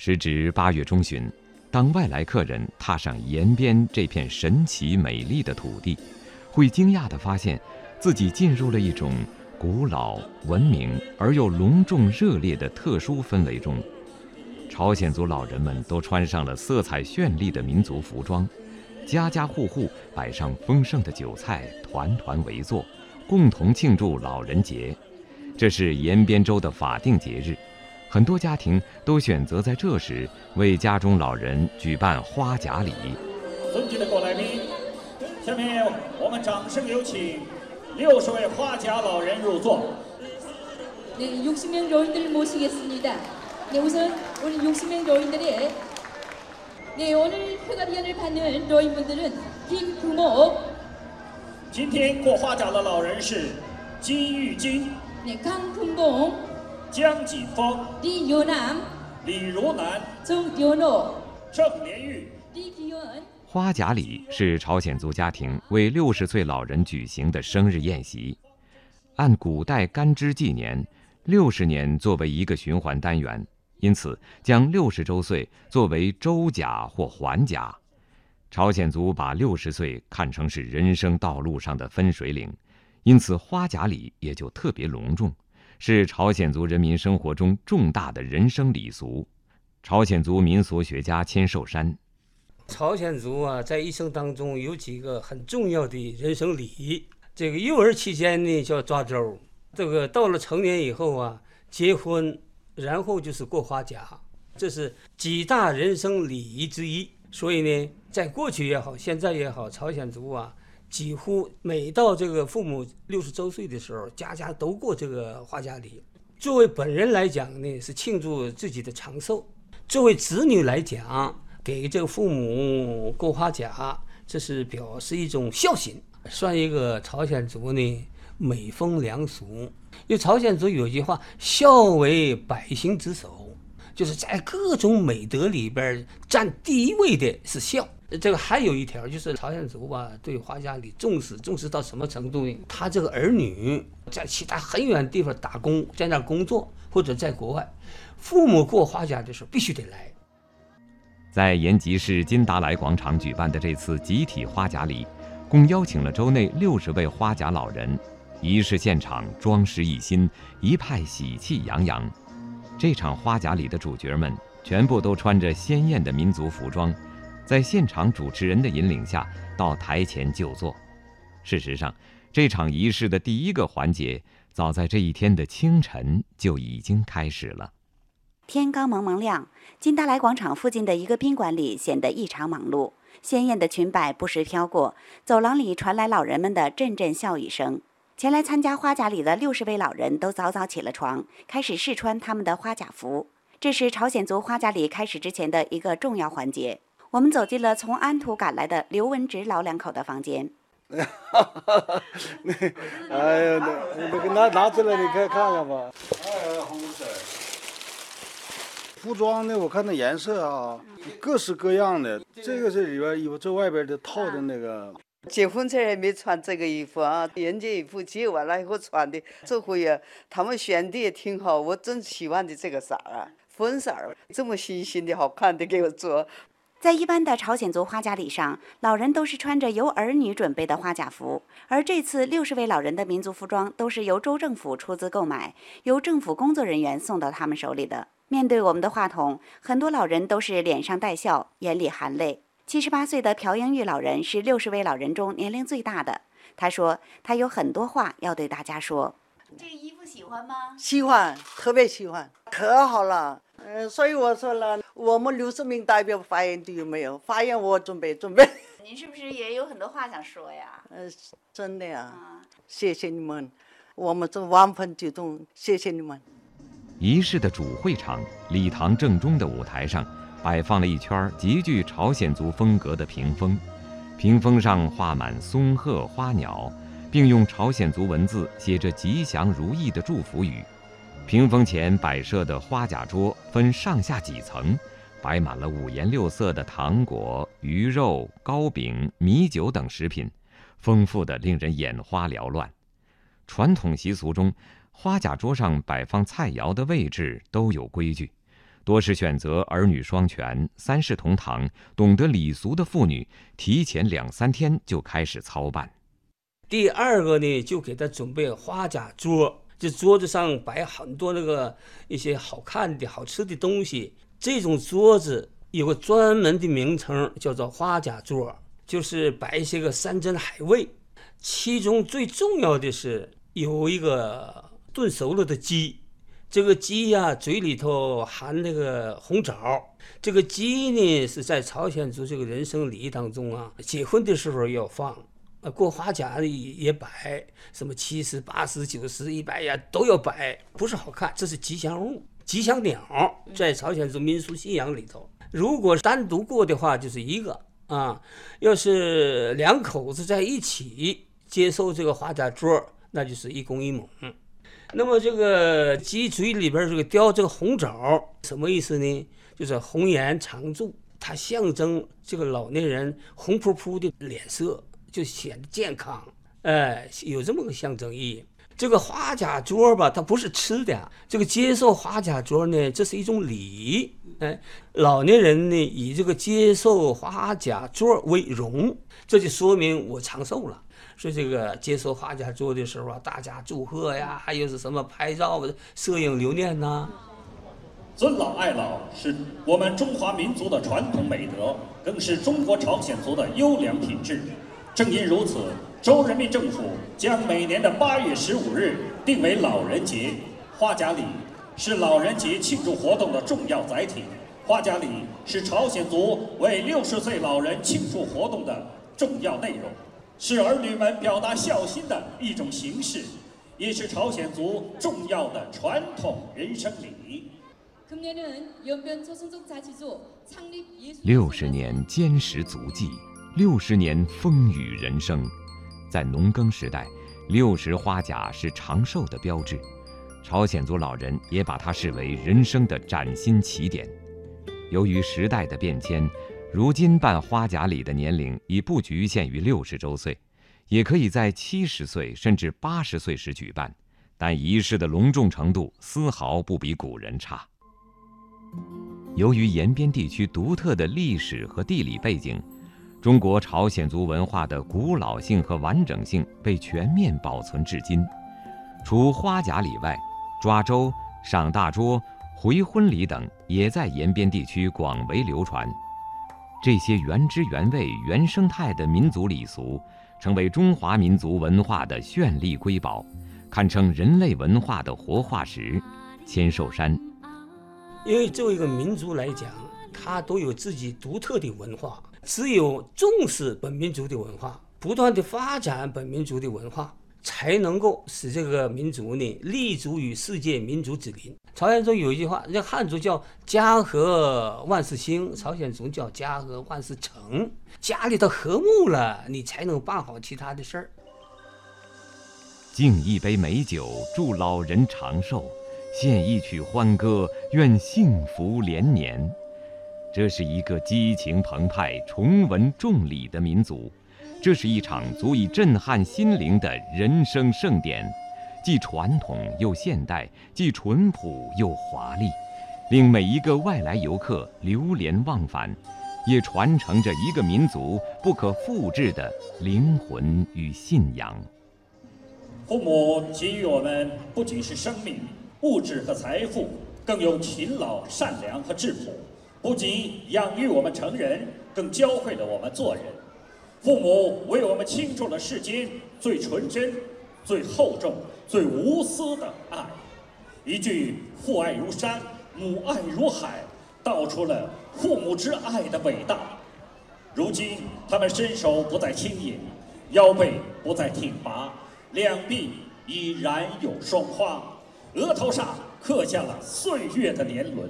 时值八月中旬，当外来客人踏上延边这片神奇美丽的土地，会惊讶地发现，自己进入了一种古老、文明而又隆重热烈的特殊氛围中。朝鲜族老人们都穿上了色彩绚丽的民族服装，家家户户摆上丰盛的酒菜，团团围坐，共同庆祝老人节。这是延边州的法定节日。很多家庭都选择在这时为家中老人举办花甲礼。尊敬的各来宾，下面我们掌声有请六十位花甲老人入座。네육십명여인들을모시겠습니다네우선우리육십명여인들의네오늘회가비연을받는여인분들은김부 모。 今天过花甲的老人是金玉金。네강풍봉 江锦峰、李尤南、李如南、郑尤诺、郑连玉、李基元。花甲礼是朝鲜族家庭为六十岁老人举行的生日宴席。按古代干支纪年，六十年作为一个循环单元，因此将六十周岁作为周甲或环甲。朝鲜族把六十岁看成是人生道路上的分水岭，因此花甲礼也就特别隆重。是朝鲜族人民生活中重大的人生礼俗。朝鲜族民俗学家千寿山：朝鲜族啊，在一生当中有几个很重要的人生礼仪。这个幼儿期间呢叫抓周，这个到了成年以后啊结婚，然后就是过花甲，这是几大人生礼仪之一。所以呢，在过去也好，现在也好，朝鲜族啊。几乎每到这个父母六十周岁的时候，家家都过这个花甲礼。作为本人来讲呢，是庆祝自己的长寿；作为子女来讲，给这个父母过花甲，这是表示一种孝心，算一个朝鲜族呢美风良俗。因为朝鲜族有句话：“孝为百行之首”，就是在各种美德里边占第一位的是孝。这个还有一条，就是朝鲜族吧，对花甲礼重视，重视到什么程度呢？他这个儿女在其他很远地方打工，在那儿工作或者在国外，父母过花甲的时候必须得来。在延吉市金达莱广场举办的这次集体花甲礼，共邀请了州内六十位花甲老人，仪式现场装饰一新，一派喜气洋洋。这场花甲礼的主角们全部都穿着鲜艳的民族服装。在现场主持人的引领下，到台前就座。事实上，这场仪式的第一个环节，早在这一天的清晨就已经开始了。天刚蒙蒙亮，金达莱广场附近的一个宾馆里显得异常忙碌，鲜艳的裙摆不时飘过，走廊里传来老人们的阵阵笑语声。前来参加花甲礼的六十位老人都早早起了床，开始试穿他们的花甲服。这是朝鲜族花甲礼开始之前的一个重要环节。我们走进了从安图赶来的刘文直老两口的房间。哎呀，那那个拿拿出来，你可以看看吧。哎，红色。服装呢？我看那颜色啊，各式各样的。这个是里边衣服，这外边的套的那个。结婚前也没穿这个衣服啊，人家衣服结完了以后穿的。这回啊，他们选的也挺好，我真喜欢的这个色儿啊，粉色儿，这么新鲜的好看的给我做。在一般的朝鲜族花甲礼上，老人都是穿着由儿女准备的花甲服，而这次六十位老人的民族服装都是由州政府出资购买，由政府工作人员送到他们手里的。面对我们的话筒，很多老人都是脸上带笑，眼里含泪。七十八岁的朴英玉老人是六十位老人中年龄最大的，他说他有很多话要对大家说。这个衣服喜欢吗？喜欢，特别喜欢，可好了。嗯，所以我说了，我们六十名代表发言的有没有？发言我准备准备。您是不是也有很多话想说呀？嗯，真的呀。谢谢你们，我们这万分激动，谢谢你们。仪式的主会场礼堂正中的舞台上，摆放了一圈极具朝鲜族风格的屏风，屏风上画满松鹤、花鸟，并用朝鲜族文字写着吉祥如意的祝福语。屏风前摆设的花甲桌分上下几层，摆满了五颜六色的糖果、鱼肉、糕饼、米酒等食品，丰富的令人眼花缭乱。传统习俗中，花甲桌上摆放菜肴的位置都有规矩，多是选择儿女双全、三世同堂、懂得礼俗的妇女，提前两三天就开始操办。第二个呢，就给他准备花甲桌，这桌子上摆很多那个一些好看的好吃的东西。这种桌子有个专门的名称，叫做花甲桌，就是摆一些个山珍海味。其中最重要的是有一个炖熟了的鸡，这个鸡呀嘴里头含那个红枣。这个鸡呢是在朝鲜族这个人生礼仪当中啊，结婚的时候要放。啊，过花甲也也摆，什么七十八十九十一百呀都要摆，不是好看，这是吉祥物、吉祥鸟，在朝鲜族民俗信仰里头。如果单独过的话，就是一个啊；要是两口子在一起接受这个花甲桌，那就是一公一母。那么这个鸡嘴里边这个叼这个红枣，什么意思呢？就是红颜常驻，它象征这个老年人红扑扑的脸色。就显得健康，哎，有这么个象征意义。这个花甲桌吧，它不是吃的。这个接受花甲桌呢，这是一种礼。哎，老年人呢，以这个接受花甲桌为荣，这就说明我长寿了。所以这个接受花甲桌的时候啊，大家祝贺呀，还有是什么拍照、摄影留念呐。尊老爱老是我们中华民族的传统美德，更是中国朝鲜族的优良品质。正因如此，州人民政府将每年的八月十五日定为老人节。花甲礼是老人节庆祝活动的重要载体。花甲礼是朝鲜族为六十岁老人庆祝活动的重要内容，是儿女们表达孝心的一种形式，也是朝鲜族重要的传统人生礼。六十年坚实足迹。六十年风雨人生，在农耕时代，六十花甲是长寿的标志。朝鲜族老人也把它视为人生的崭新起点。由于时代的变迁，如今办花甲礼的年龄已不局限于六十周岁，也可以在七十岁甚至八十岁时举办，但仪式的隆重程度丝毫不比古人差。由于延边地区独特的历史和地理背景。中国朝鲜族文化的古老性和完整性被全面保存至今。除花甲礼外，抓周、上大桌、回婚礼等也在延边地区广为流传。这些原汁原味、原生态的民族礼俗，成为中华民族文化的绚丽瑰宝，堪称人类文化的活化石。千寿山，因为作为一个民族来讲，它都有自己独特的文化。只有重视本民族的文化，不断的发展本民族的文化，才能够使这个民族呢立足于世界民族之林。朝鲜族有一句话，那汉族叫“家和万事兴”，朝鲜族叫“家和万事成”。家里头和睦了，你才能办好其他的事儿。敬一杯美酒，祝老人长寿；献一曲欢歌，愿幸福连年。这是一个激情澎湃、崇文重礼的民族，这是一场足以震撼心灵的人生盛典，既传统又现代，既淳朴又华丽，令每一个外来游客流连忘返，也传承着一个民族不可复制的灵魂与信仰。父母给予我们不仅是生命、物质和财富，更有勤劳、善良和质朴。不仅养育我们成人，更教会了我们做人。父母为我们倾注了世间最纯真、最厚重、最无私的爱。一句“父爱如山，母爱如海”，道出了父母之爱的伟大。如今，他们身手不再轻盈，腰背不再挺拔，两臂已然有霜花，额头上刻下了岁月的年轮。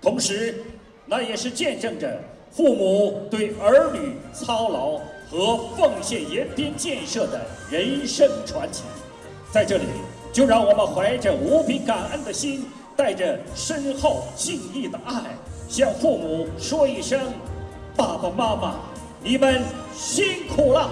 同时，那也是见证着父母对儿女操劳和奉献延边建设的人生传奇。在这里，就让我们怀着无比感恩的心，带着深厚敬意的爱，向父母说一声：“爸爸妈妈，你们辛苦了。”